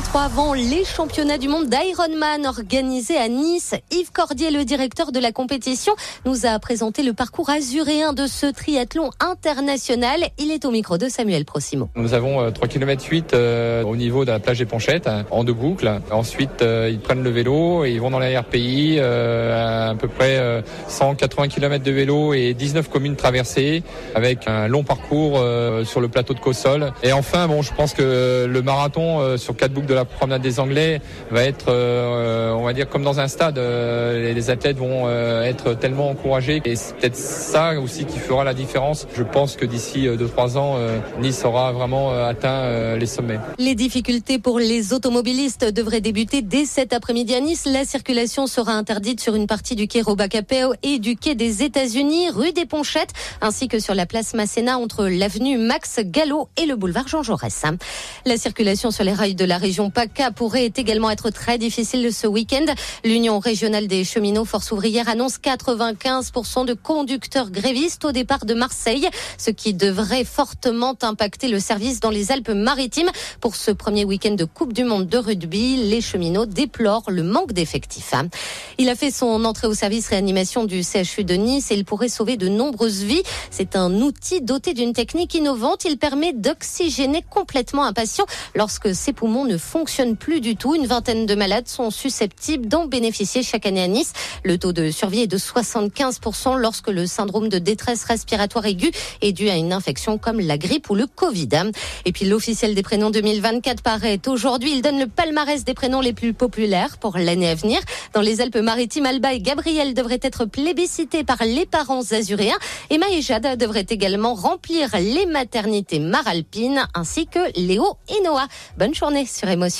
3 avant les championnats du monde d'Ironman organisés à Nice. Yves Cordier, le directeur de la compétition, nous a présenté le parcours azuréen de ce triathlon international. Il est au micro de Samuel Prosimo. Nous avons 3 km 8 au niveau de la plage des Ponchettes hein, en deux boucles. Ensuite, euh, ils prennent le vélo et ils vont dans la RPI euh, à, peu près 180 euh, km de vélo et 19 communes traversées avec un long parcours sur le plateau de Cossol. Et enfin, bon, je pense que le marathon sur quatre boucles de la promenade des Anglais va être, on va dire, comme dans un stade. les athlètes vont être tellement encouragés et c'est peut-être ça aussi qui fera la différence. Je pense que d'ici 2-3 ans, Nice aura vraiment atteint les sommets. Les difficultés pour les automobilistes devraient débuter dès cet après-midi à Nice. La circulation sera interdite sur une partie du quai Robacapéo et du quai des États-Unis, rue des Ponchettes, ainsi que sur la place Masséna entre l'avenue Max Gallo et le boulevard Jean Jaurès. La circulation sur les rails de la région PACA pourrait également être très difficile ce week-end. L'Union régionale des cheminots Force ouvrière annonce 95% de conducteurs grévistes au départ de Marseille, ce qui devrait fortement impacter le service dans les Alpes-Maritimes. Pour ce premier week-end de Coupe du Monde de rugby, les cheminots déplorent le manque d'effectifs. Il a fait son entrée au service réanimation du CHU de Nice et il pourrait sauver de nombreuses vies. C'est un outil doté d'une technique innovante. Il permet d'oxygéner complètement un patient lorsque ses poumons ne fonctionnent plus du tout. Une vingtaine de malades sont susceptibles d'en bénéficier chaque année à Nice. Le taux de survie est de 75% lorsque le syndrome de détresse respiratoire aiguë est dû à une infection comme la grippe ou le Covid. Et puis l'officiel des prénoms 2024 paraît aujourd'hui. Il donne le palmarès des prénoms les plus populaires pour l'année à venir. Dans les Alpes-Maritimes, Alba et Gabriel devraient être plébiscités par les parents azuréens. Emma et Jade devraient également remplir les maternités maralpines ainsi que Léo et Noah. Bonne journée sur